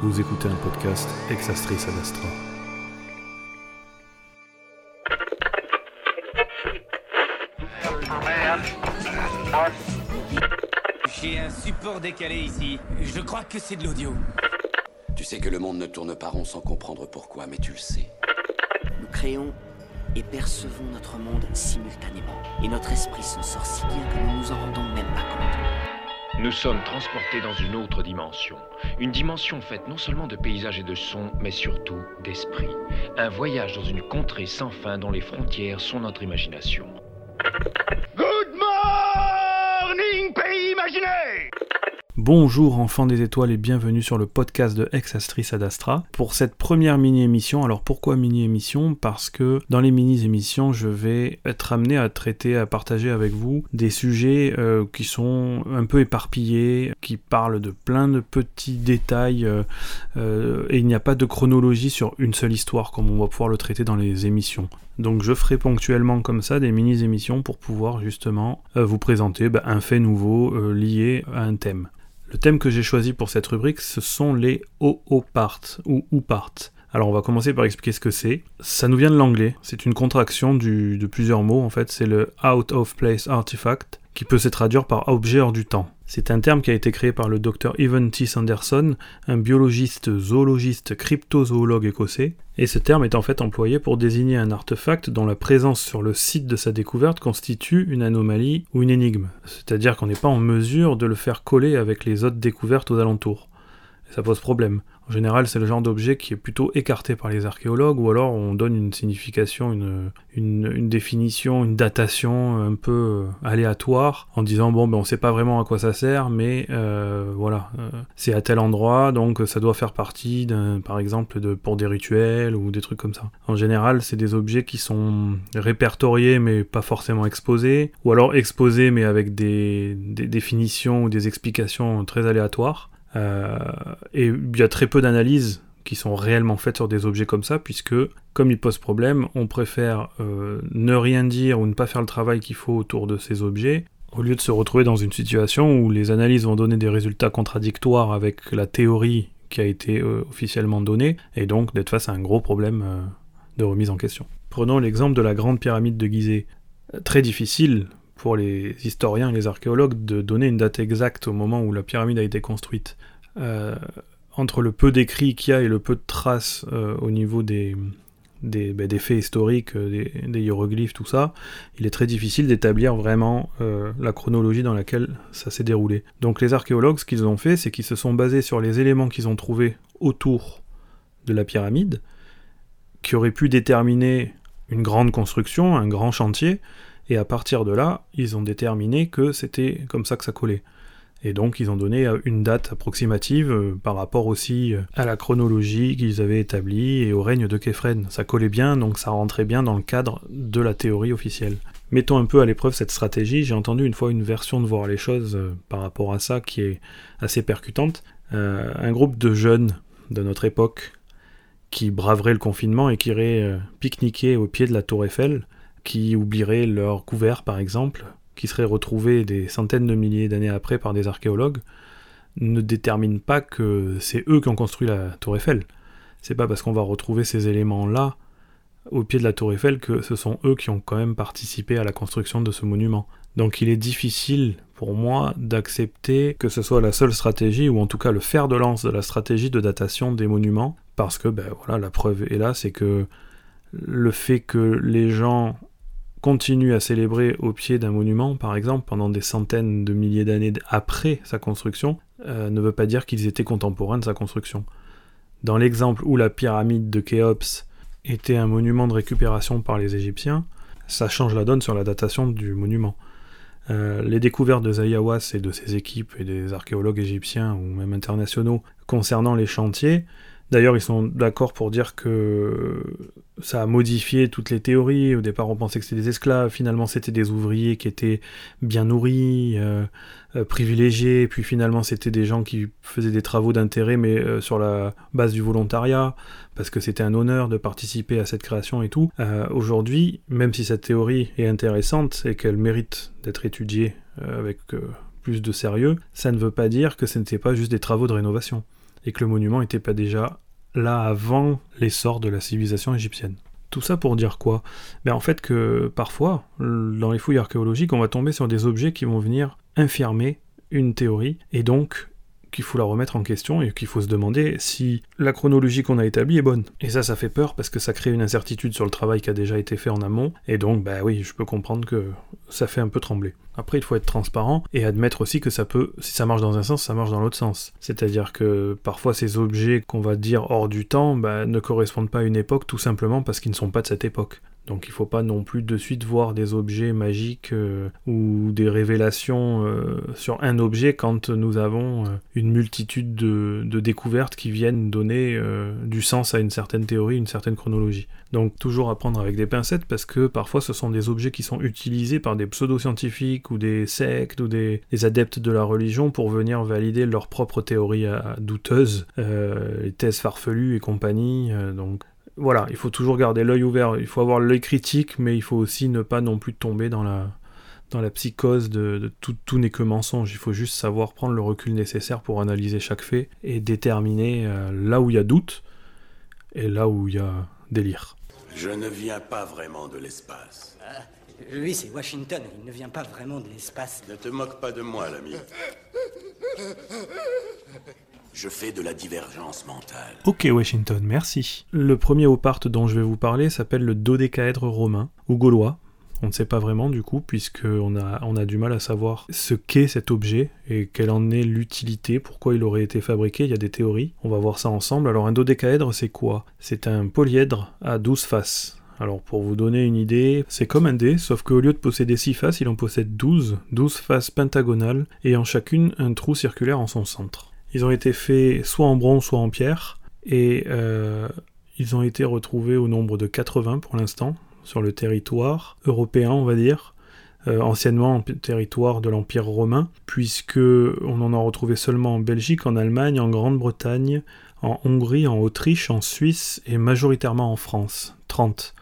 Vous écoutez un podcast Exastris ad Astra. J'ai un support décalé ici. Je crois que c'est de l'audio. Tu sais que le monde ne tourne pas rond sans comprendre pourquoi, mais tu le sais. Nous créons et percevons notre monde simultanément. Et notre esprit s'en sort si bien que nous nous en rendons même pas compte. Nous sommes transportés dans une autre dimension. Une dimension faite non seulement de paysages et de sons, mais surtout d'esprit. Un voyage dans une contrée sans fin dont les frontières sont notre imagination. Bonjour enfants des étoiles et bienvenue sur le podcast de Ex Astris ad Astra. Pour cette première mini-émission, alors pourquoi mini-émission? Parce que dans les mini-émissions, je vais être amené à traiter, à partager avec vous des sujets euh, qui sont un peu éparpillés, qui parlent de plein de petits détails euh, euh, et il n'y a pas de chronologie sur une seule histoire comme on va pouvoir le traiter dans les émissions. Donc je ferai ponctuellement comme ça des mini-émissions pour pouvoir justement vous présenter bah, un fait nouveau lié à un thème. Le thème que j'ai choisi pour cette rubrique, ce sont les OO-parts ou OO-parts. Alors on va commencer par expliquer ce que c'est. Ça nous vient de l'anglais, c'est une contraction de plusieurs mots en fait, c'est le Out of Place Artifact qui peut se traduire par objet hors du temps. C'est un terme qui a été créé par le docteur Evan T. Sanderson, un biologiste, zoologiste, cryptozoologue écossais, et ce terme est en fait employé pour désigner un artefact dont la présence sur le site de sa découverte constitue une anomalie ou une énigme. C'est-à-dire qu'on n'est pas en mesure de le faire coller avec les autres découvertes aux alentours. Ça pose problème. En général, c'est le genre d'objet qui est plutôt écarté par les archéologues, ou alors on donne une signification, une, une, définition, une datation un peu euh, aléatoire, en disant bon, ben on sait pas vraiment à quoi ça sert, mais euh, voilà, euh, c'est à tel endroit, donc ça doit faire partie, par exemple, de, pour des rituels ou des trucs comme ça. En général, c'est des objets qui sont répertoriés mais pas forcément exposés, ou alors exposés mais avec des, des définitions ou des explications très aléatoires. Euh, et il y a très peu d'analyses qui sont réellement faites sur des objets comme ça, puisque comme ils posent problème, on préfère euh, ne rien dire ou ne pas faire le travail qu'il faut autour de ces objets, au lieu de se retrouver dans une situation où les analyses vont donner des résultats contradictoires avec la théorie qui a été euh, officiellement donnée, et donc d'être face à un gros problème de remise en question. Prenons l'exemple de la grande pyramide de Gizeh. Très difficile pour les historiens et les archéologues de donner une date exacte au moment où la pyramide a été construite. Euh, entre le peu d'écrits qu'il y a et le peu de traces euh, au niveau des, ben, faits historiques, euh, des, hiéroglyphes, tout ça, il est très difficile d'établir vraiment la chronologie dans laquelle ça s'est déroulé. Donc les archéologues, ce qu'ils ont fait, c'est qu'ils se sont basés sur les éléments qu'ils ont trouvés autour de la pyramide, qui auraient pu déterminer une grande construction, un grand chantier, et à partir de là, ils ont déterminé que c'était comme ça que ça collait. Et donc ils ont donné euh, une date approximative euh, par rapport aussi euh, à la chronologie qu'ils avaient établie et au règne de Képhren. Ça collait bien, donc ça rentrait bien dans le cadre de la théorie officielle. Mettons un peu à l'épreuve cette stratégie. J'ai entendu une fois une version de voir les choses par rapport à ça qui est assez percutante. un groupe de jeunes de notre époque qui braveraient le confinement et qui iraient pique-niquer au pied de la tour Eiffel qui oublieraient leur couvert par exemple, qui seraient retrouvés des centaines de milliers d'années après par des archéologues, ne déterminent pas que c'est eux qui ont construit la tour Eiffel. C'est pas parce qu'on va retrouver ces éléments-là au pied de la tour Eiffel que ce sont eux qui ont quand même participé à la construction de ce monument. Donc il est difficile pour moi d'accepter que ce soit la seule stratégie, ou en tout cas le fer de lance de la stratégie de datation des monuments, parce que ben voilà, la preuve est là, c'est que le fait que les gens continue à célébrer au pied d'un monument, par exemple, pendant des centaines de milliers d'années après sa construction, euh, ne veut pas dire qu'ils étaient contemporains de sa construction. Dans l'exemple où la pyramide de Khéops était un monument de récupération par les Égyptiens, ça change la donne sur la datation du monument. Euh, les découvertes de Zayawas et de ses équipes et des archéologues égyptiens ou même internationaux concernant les chantiers D'ailleurs, ils sont d'accord pour dire que ça a modifié toutes les théories. Au départ, on pensait que c'était des esclaves. Finalement, c'était des ouvriers qui étaient bien nourris, euh, euh, privilégiés. Puis finalement, c'était des gens qui faisaient des travaux d'intérêt, mais euh, sur la base du volontariat, parce que c'était un honneur de participer à cette création et tout. Aujourd'hui, même si cette théorie est intéressante et qu'elle mérite d'être étudiée avec plus de sérieux, ça ne veut pas dire que ce n'était pas juste des travaux de rénovation, et que le monument n'était pas déjà là avant l'essor de la civilisation égyptienne. Tout ça pour dire quoi? Ben En fait que parfois, dans les fouilles archéologiques, on va tomber sur des objets qui vont venir infirmer une théorie, et donc qu'il faut la remettre en question et qu'il faut se demander si la chronologie qu'on a établie est bonne. Et ça, ça fait peur parce que ça crée une incertitude sur le travail qui a déjà été fait en amont, et donc, bah oui, je peux comprendre que ça fait un peu trembler. Après, il faut être transparent et admettre aussi que ça peut, si ça marche dans un sens, ça marche dans l'autre sens. C'est-à-dire que parfois ces objets qu'on va dire hors du temps bah, ne correspondent pas à une époque tout simplement parce qu'ils ne sont pas de cette époque. Donc il ne faut pas non plus de suite voir des objets magiques euh, ou des révélations euh, sur un objet quand nous avons euh, une multitude de, découvertes qui viennent donner du sens à une certaine théorie, une certaine chronologie. Donc toujours à prendre avec des pincettes parce que parfois ce sont des objets qui sont utilisés par des pseudo-scientifiques ou des sectes ou des, adeptes de la religion pour venir valider leurs propres théories douteuses, les thèses farfelues et compagnie. donc voilà, il faut toujours garder l'œil ouvert, il faut avoir l'œil critique, mais il faut aussi ne pas non plus tomber dans la, dans la psychose de, tout, tout n'est que mensonge. Il faut juste savoir prendre le recul nécessaire pour analyser chaque fait et déterminer euh, là où il y a doute et là où il y a délire. Je ne viens pas vraiment de l'espace. Ah, lui, c'est Washington, il ne vient pas vraiment de l'espace. Ne te moque pas de moi, l'ami. Je fais de la divergence mentale. Ok Washington, merci. Le premier oparte dont je vais vous parler s'appelle le dodécaèdre romain, ou gaulois. On ne sait pas vraiment du coup, puisqu'on a, on a du mal à savoir ce qu'est cet objet et quelle en est l'utilité, pourquoi il aurait été fabriqué, il y a des théories. On va voir ça ensemble. Alors un dodécaèdre c'est quoi? C'est un polyèdre à 12 faces. Alors pour vous donner une idée, c'est comme un dé, sauf qu'au lieu de posséder 6 faces, il en possède 12, 12 faces pentagonales, ayant chacune un trou circulaire en son centre. Ils ont été faits soit en bronze, soit en pierre, et euh, ils ont été retrouvés au nombre de 80 pour l'instant, sur le territoire européen, on va dire, euh, anciennement territoire de l'Empire romain, puisque on en a retrouvé seulement en Belgique, en Allemagne, en Grande-Bretagne, en Hongrie, en Autriche, en Suisse et majoritairement en France. 30.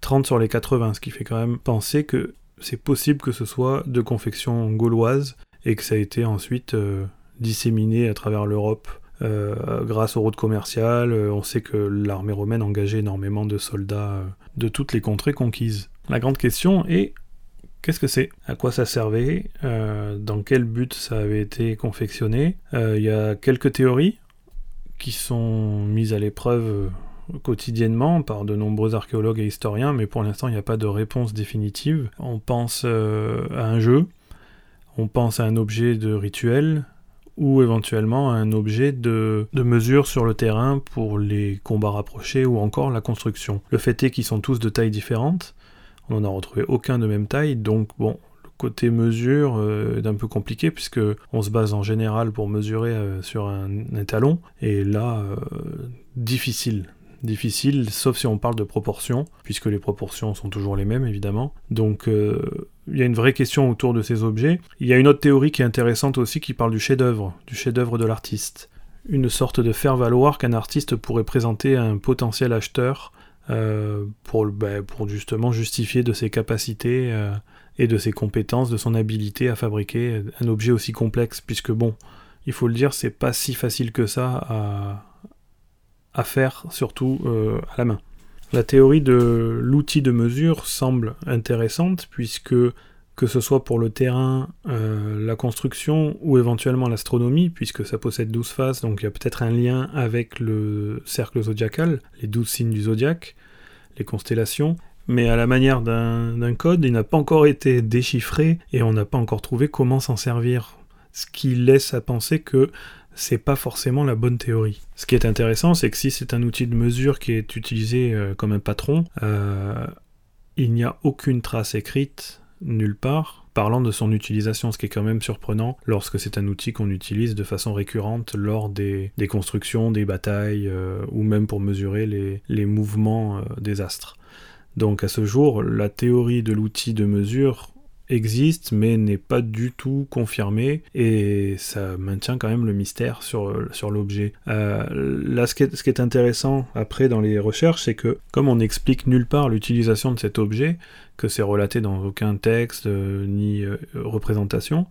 30 sur les 80, ce qui fait quand même penser que c'est possible que ce soit de confection gauloise et que ça a été ensuite euh, disséminés à travers l'Europe euh, grâce aux routes commerciales. Euh, on sait que l'armée romaine engageait énormément de soldats euh, de toutes les contrées conquises. La grande question est qu'est-ce que c'est? À quoi ça servait? Dans quel but ça avait été confectionné? Il y a quelques théories qui sont mises à l'épreuve quotidiennement par de nombreux archéologues et historiens, mais pour l'instant il n'y a pas de réponse définitive. On pense à un jeu, on pense à un objet de rituel, ou éventuellement un objet de, mesure sur le terrain pour les combats rapprochés ou encore la construction. Le fait est qu'ils sont tous de tailles différentes, on n'en a retrouvé aucun de même taille, donc bon, le côté mesure euh, est un peu compliqué puisque on se base en général pour mesurer euh, sur un, un, talon, et là, euh, difficile difficile, sauf si on parle de proportions, puisque les proportions sont toujours les mêmes évidemment. Donc euh, il y a une vraie question autour de ces objets. Il y a une autre théorie qui est intéressante aussi qui parle du chef-d'œuvre, du chef-d'œuvre de l'artiste. Une sorte de faire-valoir qu'un artiste pourrait présenter à un potentiel acheteur euh, pour, ben, pour, justement justifier de ses capacités euh, et de ses compétences, de son habilité à fabriquer un objet aussi complexe, puisque bon, il faut le dire, c'est pas si facile que ça à, faire, surtout euh, à la main. La théorie de l'outil de mesure semble intéressante puisque que ce soit pour le terrain, euh, la construction ou éventuellement l'astronomie, puisque ça possède 12 faces, donc il y a peut-être un lien avec le cercle zodiacal, les 12 signes du zodiaque, les constellations, mais à la manière d'un code, il n'a pas encore été déchiffré et on n'a pas encore trouvé comment s'en servir. Ce qui laisse à penser que c'est pas forcément la bonne théorie. Ce qui est intéressant, c'est que si c'est un outil de mesure qui est utilisé euh, comme un patron, euh, il n'y a aucune trace écrite nulle part parlant de son utilisation, ce qui est quand même surprenant lorsque c'est un outil qu'on utilise de façon récurrente lors des, constructions, des batailles, euh, ou même pour mesurer les, les mouvements des astres. Donc à ce jour, la théorie de l'outil de mesure existe mais n'est pas du tout confirmé et ça maintient quand même le mystère sur, l'objet. Euh, là, ce qui, est, intéressant après dans les recherches, c'est que comme on n'explique nulle part l'utilisation de cet objet, que c'est relaté dans aucun texte euh, ni euh, représentation,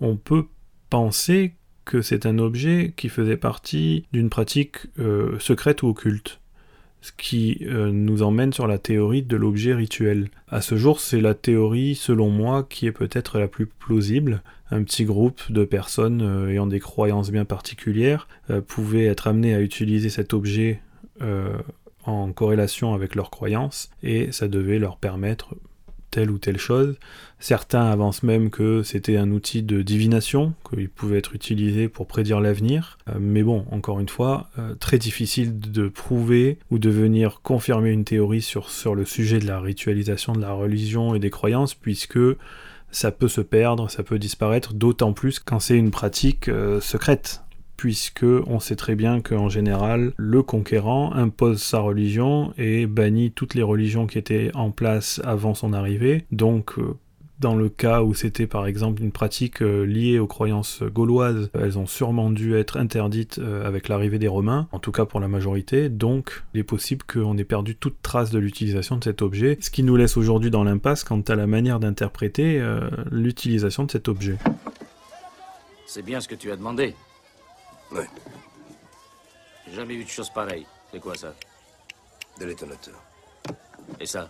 on peut penser que c'est un objet qui faisait partie d'une pratique secrète ou occulte. Ce qui euh, nous emmène sur la théorie de l'objet rituel. À ce jour, c'est la théorie, selon moi, qui est peut-être la plus plausible. Un petit groupe de personnes euh, ayant des croyances bien particulières pouvait être amené à utiliser cet objet en corrélation avec leurs croyances, et ça devait leur permettre telle ou telle chose. Certains avancent même que c'était un outil de divination, qu'il pouvait être utilisé pour prédire l'avenir. Euh, mais bon, encore une fois, euh, très difficile de prouver ou de venir confirmer une théorie sur, le sujet de la ritualisation de la religion et des croyances, puisque ça peut se perdre, ça peut disparaître, d'autant plus quand c'est une pratique euh, secrète puisque on sait très bien qu'en général, le conquérant impose sa religion et bannit toutes les religions qui étaient en place avant son arrivée. Donc, euh, dans le cas où c'était par exemple une pratique euh, liée aux croyances gauloises, elles ont sûrement dû être interdites euh, avec l'arrivée des Romains, en tout cas pour la majorité, donc il est possible qu'on ait perdu toute trace de l'utilisation de cet objet, ce qui nous laisse aujourd'hui dans l'impasse quant à la manière d'interpréter l'utilisation de cet objet. C'est bien ce que tu as demandé. Ouais. J'ai jamais vu de chose pareille. C'est quoi ça? De l'étonnateur. Et ça?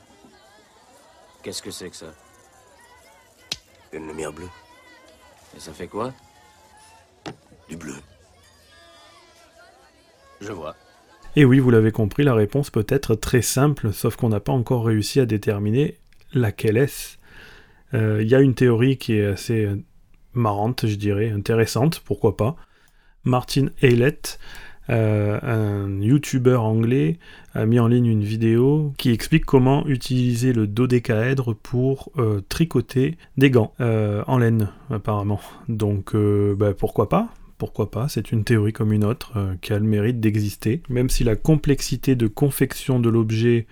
Qu'est-ce que c'est que ça? Une lumière bleue. Et ça fait quoi? Du bleu. Je vois. Et oui, vous l'avez compris, la réponse peut être très simple, sauf qu'on n'a pas encore réussi à déterminer laquelle est-ce. Euh, Il y a une théorie qui est assez marrante, je dirais, intéressante, pourquoi pas. Martin Aylett, euh, un YouTuber anglais, a mis en ligne une vidéo qui explique comment utiliser le dodécaèdre pour euh, tricoter des gants euh, en laine, apparemment. Donc, bah, pourquoi pas? Pourquoi pas, c'est une théorie comme une autre qui a le mérite d'exister, même si la complexité de confection de l'objet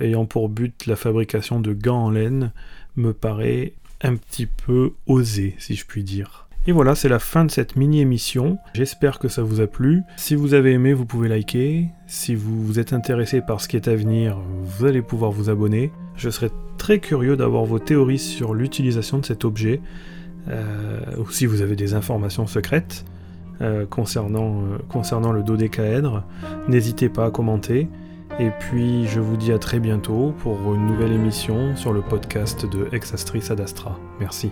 ayant pour but la fabrication de gants en laine me paraît un petit peu osé, si je puis dire. Et voilà, c'est la fin de cette mini-émission. J'espère que ça vous a plu. Si vous avez aimé, vous pouvez liker. Si vous êtes intéressé par ce qui est à venir, vous allez pouvoir vous abonner. Je serais très curieux d'avoir vos théories sur l'utilisation de cet objet, euh, ou si vous avez des informations secrètes euh, concernant, euh, concernant le dodécaèdre. N'hésitez pas à commenter. Et puis je vous dis à très bientôt pour une nouvelle émission sur le podcast de Exastris Adastra. Merci.